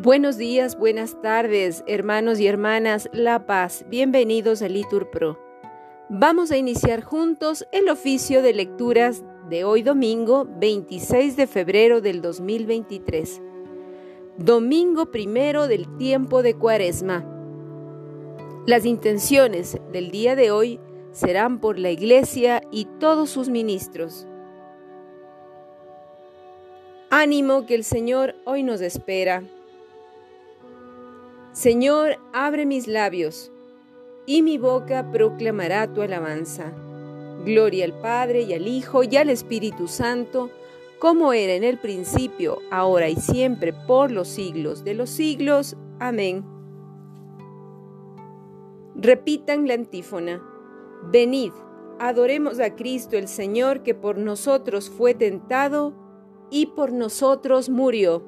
Buenos días, buenas tardes, hermanos y hermanas La Paz. Bienvenidos a Litur Pro. Vamos a iniciar juntos el oficio de lecturas de hoy domingo 26 de febrero del 2023. Domingo primero del tiempo de Cuaresma. Las intenciones del día de hoy serán por la Iglesia y todos sus ministros. Ánimo que el Señor hoy nos espera. Señor, abre mis labios, y mi boca proclamará tu alabanza. Gloria al Padre y al Hijo y al Espíritu Santo, como era en el principio, ahora y siempre, por los siglos de los siglos. Amén. Repitan la antífona. Venid, adoremos a Cristo el Señor que por nosotros fue tentado y por nosotros murió.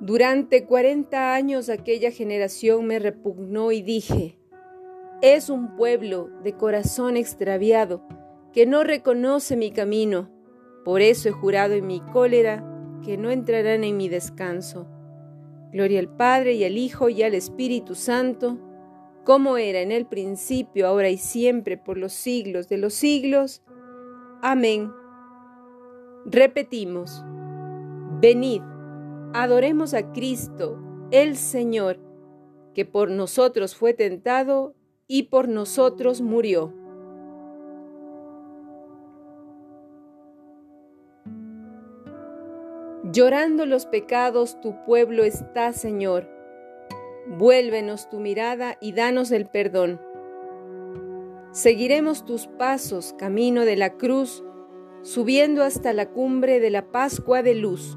Durante cuarenta años aquella generación me repugnó y dije, es un pueblo de corazón extraviado que no reconoce mi camino, por eso he jurado en mi cólera que no entrarán en mi descanso. Gloria al Padre y al Hijo y al Espíritu Santo, como era en el principio, ahora y siempre, por los siglos de los siglos. Amén. Repetimos, venid adoremos a Cristo, el Señor, que por nosotros fue tentado y por nosotros murió. Llorando los pecados tu pueblo está, Señor. Vuélvenos tu mirada y danos el perdón. Seguiremos tus pasos, camino de la cruz, subiendo hasta la cumbre de la Pascua de luz.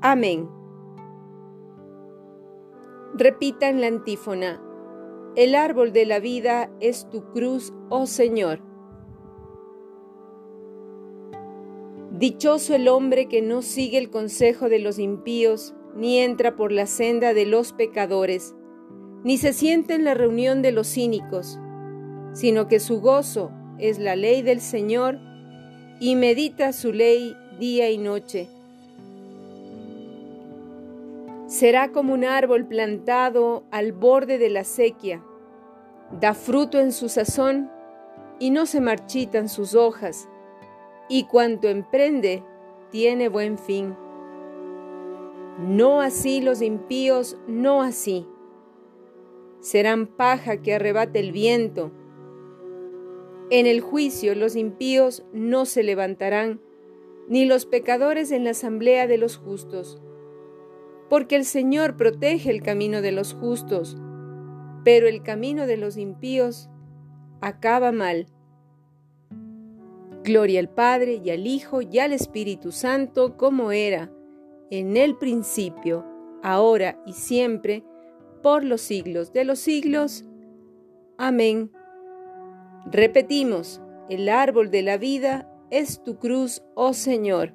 Amén. Repitan la antífona. El árbol de la vida es tu cruz, oh Señor. Dichoso el hombre que no sigue el consejo de los impíos, ni entra por la senda de los pecadores, ni se siente en la reunión de los cínicos, sino que su gozo es la ley del Señor, y medita su ley día y noche Será como un árbol plantado al borde de la sequía. Da fruto en su sazón y no se marchitan sus hojas, y cuanto emprende tiene buen fin. No así los impíos, no así. Serán paja que arrebate el viento. En el juicio los impíos no se levantarán, ni los pecadores en la asamblea de los justos porque el Señor protege el camino de los justos, pero el camino de los impíos acaba mal. Gloria al Padre y al Hijo y al Espíritu Santo, como era en el principio, ahora y siempre, por los siglos de los siglos. Amén. Repetimos, el árbol de la vida es tu cruz, oh Señor.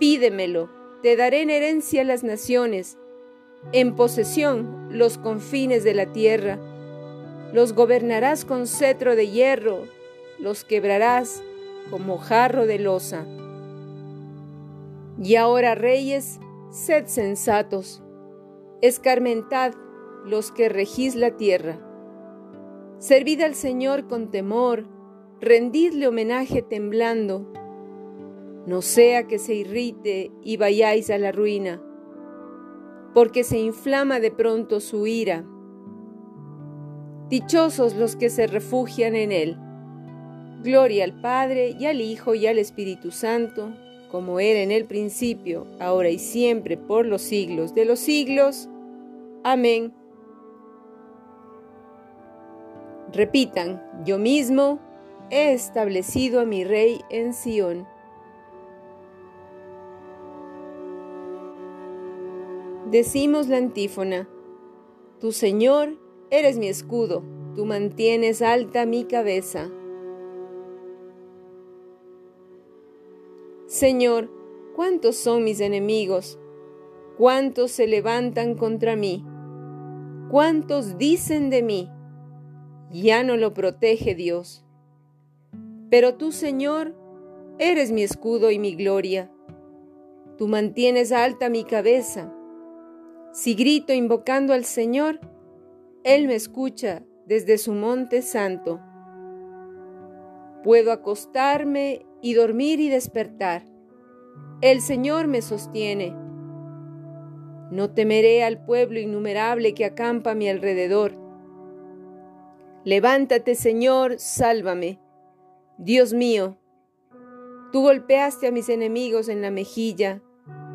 Pídemelo, te daré en herencia las naciones, en posesión los confines de la tierra. Los gobernarás con cetro de hierro, los quebrarás como jarro de losa. Y ahora, reyes, sed sensatos, escarmentad los que regís la tierra. Servid al Señor con temor, rendidle homenaje temblando no sea que se irrite y vayáis a la ruina, porque se inflama de pronto su ira. Dichosos los que se refugian en él. Gloria al Padre y al Hijo y al Espíritu Santo, como era en el principio, ahora y siempre, por los siglos de los siglos. Amén. Repitan, yo mismo he establecido a mi Rey en Sión. Decimos la antífona, Tu Señor eres mi escudo, tú mantienes alta mi cabeza. Señor, ¿cuántos son mis enemigos? ¿Cuántos se levantan contra mí? ¿Cuántos dicen de mí? Ya no lo protege Dios. Pero tú, Señor, eres mi escudo y mi gloria. Tú mantienes alta mi cabeza. Si grito invocando al Señor, Él me escucha desde su monte santo. Puedo acostarme y dormir y despertar. El Señor me sostiene. No temeré al pueblo innumerable que acampa a mi alrededor. Levántate, Señor, sálvame. Dios mío, tú golpeaste a mis enemigos en la mejilla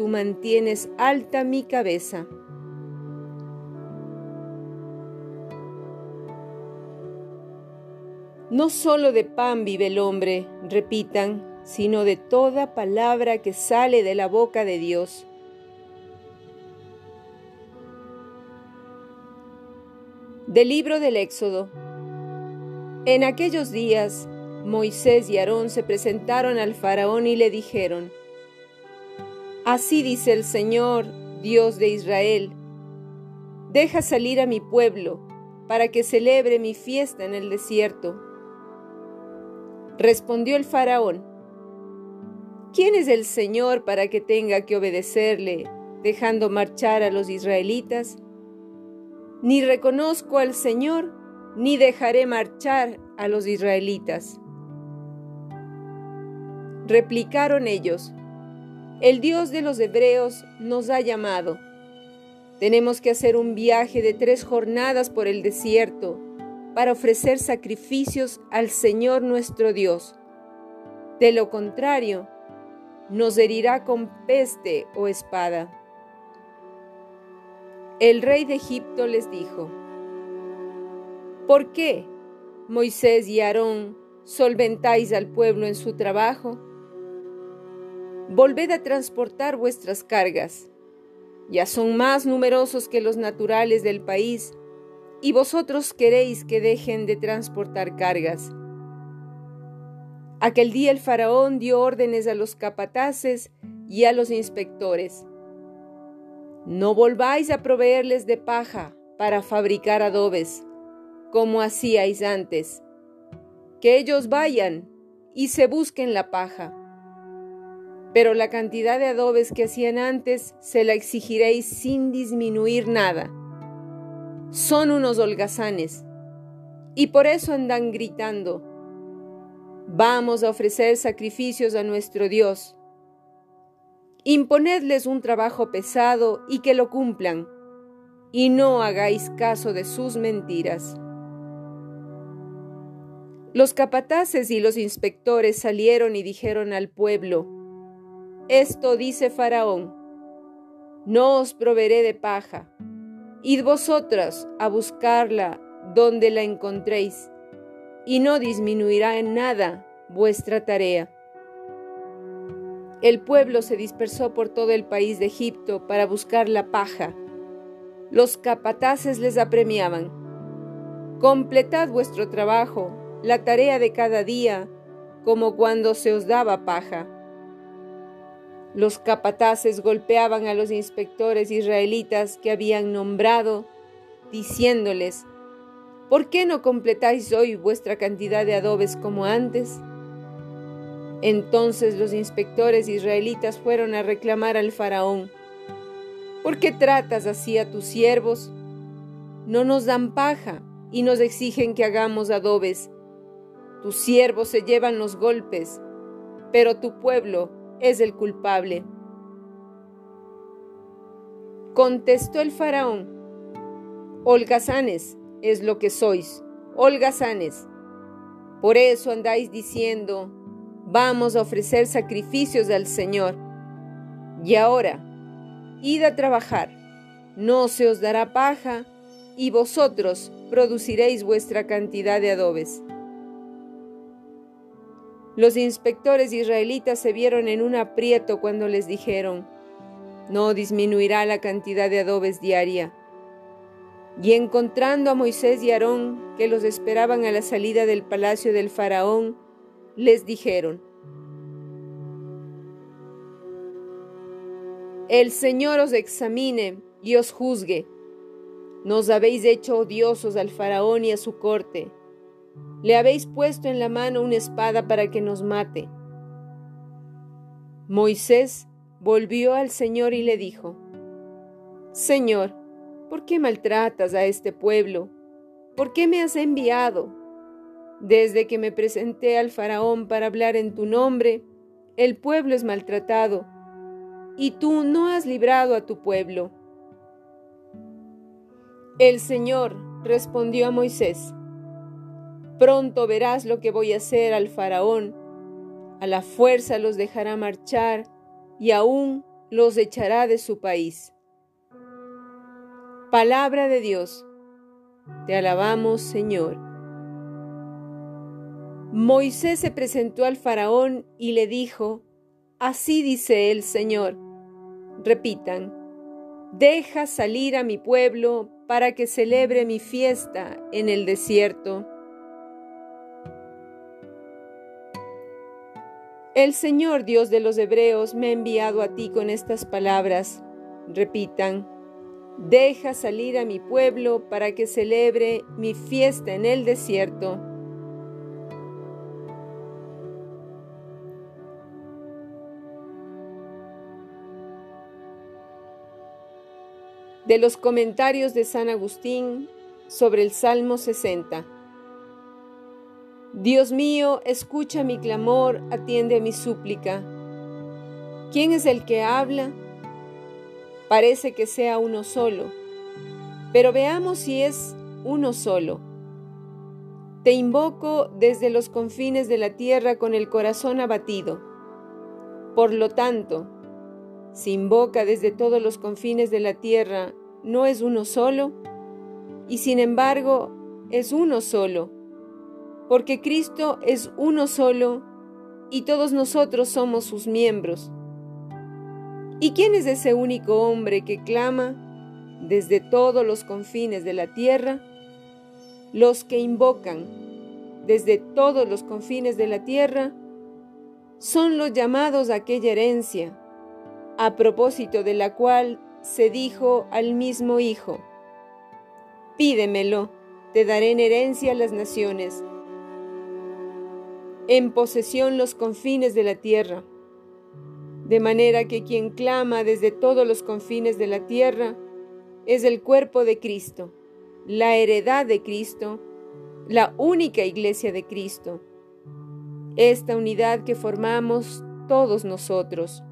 tú mantienes alta mi cabeza. No solo de pan vive el hombre, repitan, sino de toda palabra que sale de la boca de Dios. Del libro del Éxodo. En aquellos días, Moisés y Aarón se presentaron al faraón y le dijeron, Así dice el Señor, Dios de Israel, deja salir a mi pueblo para que celebre mi fiesta en el desierto. Respondió el faraón, ¿quién es el Señor para que tenga que obedecerle dejando marchar a los israelitas? Ni reconozco al Señor, ni dejaré marchar a los israelitas. Replicaron ellos, el Dios de los hebreos nos ha llamado. Tenemos que hacer un viaje de tres jornadas por el desierto para ofrecer sacrificios al Señor nuestro Dios. De lo contrario, nos herirá con peste o espada. El rey de Egipto les dijo, ¿por qué, Moisés y Aarón, solventáis al pueblo en su trabajo? Volved a transportar vuestras cargas. Ya son más numerosos que los naturales del país, y vosotros queréis que dejen de transportar cargas. Aquel día el faraón dio órdenes a los capataces y a los inspectores. No volváis a proveerles de paja para fabricar adobes, como hacíais antes. Que ellos vayan y se busquen la paja. Pero la cantidad de adobes que hacían antes se la exigiréis sin disminuir nada. Son unos holgazanes, y por eso andan gritando, vamos a ofrecer sacrificios a nuestro Dios. Imponedles un trabajo pesado y que lo cumplan, y no hagáis caso de sus mentiras. Los capataces y los inspectores salieron y dijeron al pueblo, Esto dice Faraón, no os proveeré de paja, id vosotras a buscarla donde la encontréis, y no disminuirá en nada vuestra tarea. El pueblo se dispersó por todo el país de Egipto para buscar la paja. Los capataces les apremiaban. Completad vuestro trabajo la tarea de cada día, como cuando se os daba paja. Los capataces golpeaban a los inspectores israelitas que habían nombrado, diciéndoles, ¿por qué no completáis hoy vuestra cantidad de adobes como antes? Entonces los inspectores israelitas fueron a reclamar al faraón, ¿por qué tratas así a tus siervos? No nos dan paja y nos exigen que hagamos adobes tus siervos se llevan los golpes, pero tu pueblo es el culpable. Contestó el faraón, holgazanes es lo que sois, holgazanes. Por eso andáis diciendo, vamos a ofrecer sacrificios al Señor. Y ahora, id a trabajar, no se os dará paja, y vosotros produciréis vuestra cantidad de adobes. Los inspectores israelitas se vieron en un aprieto cuando les dijeron, no disminuirá la cantidad de adobes diaria. Y encontrando a Moisés y Aarón, que los esperaban a la salida del palacio del faraón, les dijeron, El Señor os examine y os juzgue. Nos habéis hecho odiosos al faraón y a su corte le habéis puesto en la mano una espada para que nos mate. Moisés volvió al Señor y le dijo, Señor, ¿por qué maltratas a este pueblo? ¿Por qué me has enviado? Desde que me presenté al faraón para hablar en tu nombre, el pueblo es maltratado, y tú no has librado a tu pueblo. El Señor respondió a Moisés, Pronto verás lo que voy a hacer al faraón. A la fuerza los dejará marchar y aún los echará de su país. Palabra de Dios. Te alabamos, Señor. Moisés se presentó al faraón y le dijo, Así dice el Señor. Repitan, deja salir a mi pueblo para que celebre mi fiesta en el desierto. El Señor Dios de los Hebreos me ha enviado a ti con estas palabras. Repitan, deja salir a mi pueblo para que celebre mi fiesta en el desierto. De los comentarios de San Agustín sobre el Salmo 60. Dios mío, escucha mi clamor, atiende a mi súplica. ¿Quién es el que habla? Parece que sea uno solo, pero veamos si es uno solo. Te invoco desde los confines de la tierra con el corazón abatido. Por lo tanto, si invoca desde todos los confines de la tierra, ¿no es uno solo? Y sin embargo, es uno solo porque Cristo es uno solo y todos nosotros somos sus miembros. ¿Y quién es ese único hombre que clama desde todos los confines de la tierra? Los que invocan desde todos los confines de la tierra son los llamados a aquella herencia, a propósito de la cual se dijo al mismo Hijo, Pídemelo, te daré en herencia las naciones, en posesión los confines de la tierra de manera que quien clama desde todos los confines de la tierra es el cuerpo de Cristo, la heredad de Cristo, la única iglesia de Cristo, esta unidad que formamos todos nosotros.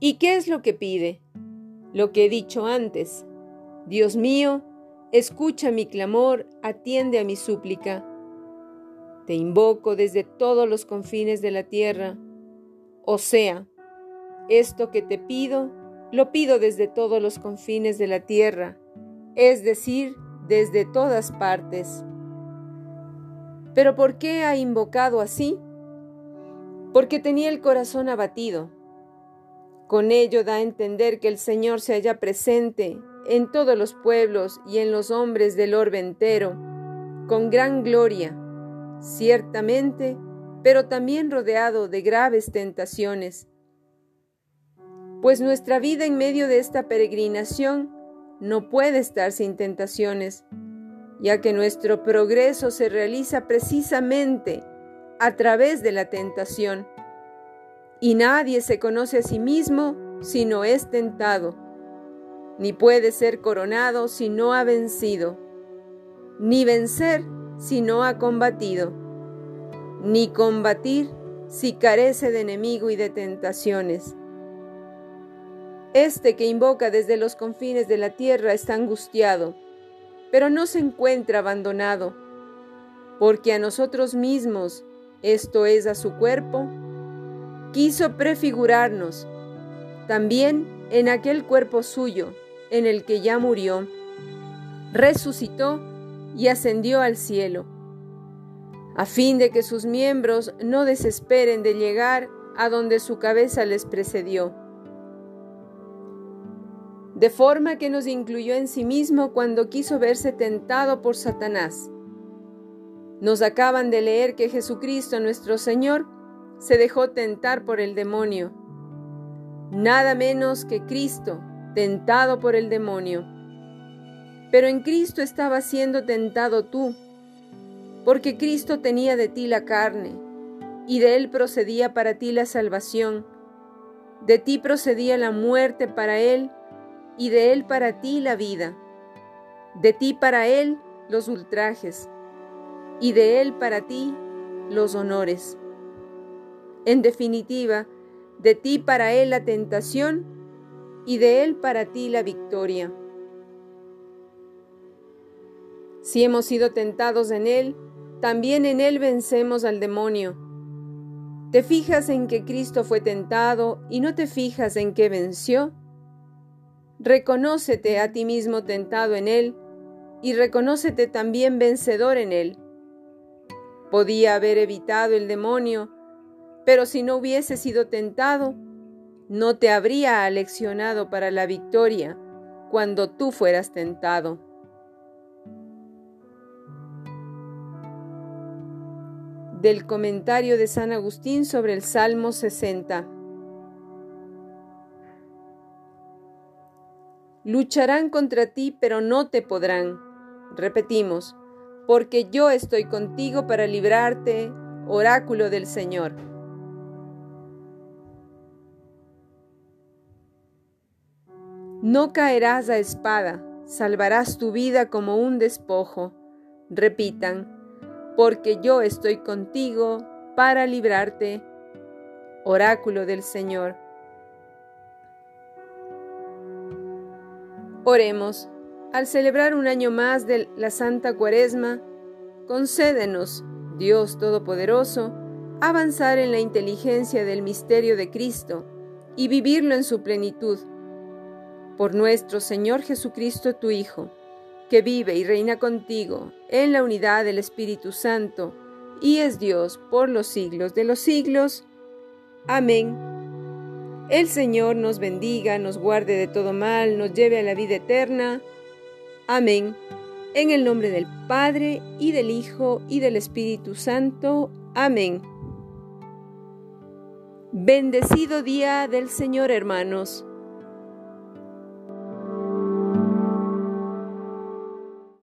¿Y qué es lo que pide? Lo que he dicho antes. Dios mío, escucha mi clamor, atiende a mi súplica. Te invoco desde todos los confines de la tierra o sea, esto que te pido, lo pido desde todos los confines de la tierra, es decir, desde todas partes. ¿Pero por qué ha invocado así? Porque tenía el corazón abatido. Con ello da a entender que el Señor se halla presente en todos los pueblos y en los hombres del orbe entero, con gran gloria, ciertamente pero también rodeado de graves tentaciones. Pues nuestra vida en medio de esta peregrinación no puede estar sin tentaciones, ya que nuestro progreso se realiza precisamente a través de la tentación. Y nadie se conoce a sí mismo si no es tentado, ni puede ser coronado si no ha vencido, ni vencer si no ha combatido ni combatir si carece de enemigo y de tentaciones. Este que invoca desde los confines de la tierra está angustiado, pero no se encuentra abandonado, porque a nosotros mismos, esto es a su cuerpo, quiso prefigurarnos, también en aquel cuerpo suyo, en el que ya murió, resucitó y ascendió al cielo a fin de que sus miembros no desesperen de llegar a donde su cabeza les precedió. De forma que nos incluyó en sí mismo cuando quiso verse tentado por Satanás. Nos acaban de leer que Jesucristo nuestro Señor se dejó tentar por el demonio. Nada menos que Cristo, tentado por el demonio. Pero en Cristo estaba siendo tentado tú, porque Cristo tenía de ti la carne, y de él procedía para ti la salvación. De ti procedía la muerte para él, y de él para ti la vida. De ti para él los ultrajes, y de él para ti los honores. En definitiva, de ti para él la tentación, y de él para ti la victoria. Si hemos sido tentados en él, también en Él vencemos al demonio. ¿Te fijas en que Cristo fue tentado y no te fijas en que venció? Reconócete a ti mismo tentado en Él y reconócete también vencedor en Él. Podía haber evitado el demonio, pero si no hubiese sido tentado, no te habría aleccionado para la victoria cuando tú fueras tentado. Del comentario de San Agustín sobre el Salmo 60. Lucharán contra ti, pero no te podrán. Repetimos, porque yo estoy contigo para librarte, oráculo del Señor. No caerás a espada, salvarás tu vida como un despojo. Repitan, porque yo estoy contigo para librarte. Oráculo del Señor. Oremos. Al celebrar un año más de la Santa Cuaresma, concédenos, Dios Todopoderoso, avanzar en la inteligencia del misterio de Cristo y vivirlo en su plenitud. Por nuestro Señor Jesucristo, tu Hijo que vive y reina contigo en la unidad del Espíritu Santo, y es Dios por los siglos de los siglos. Amén. El Señor nos bendiga, nos guarde de todo mal, nos lleve a la vida eterna. Amén. En el nombre del Padre, y del Hijo, y del Espíritu Santo. Amén. Bendecido día del Señor, hermanos.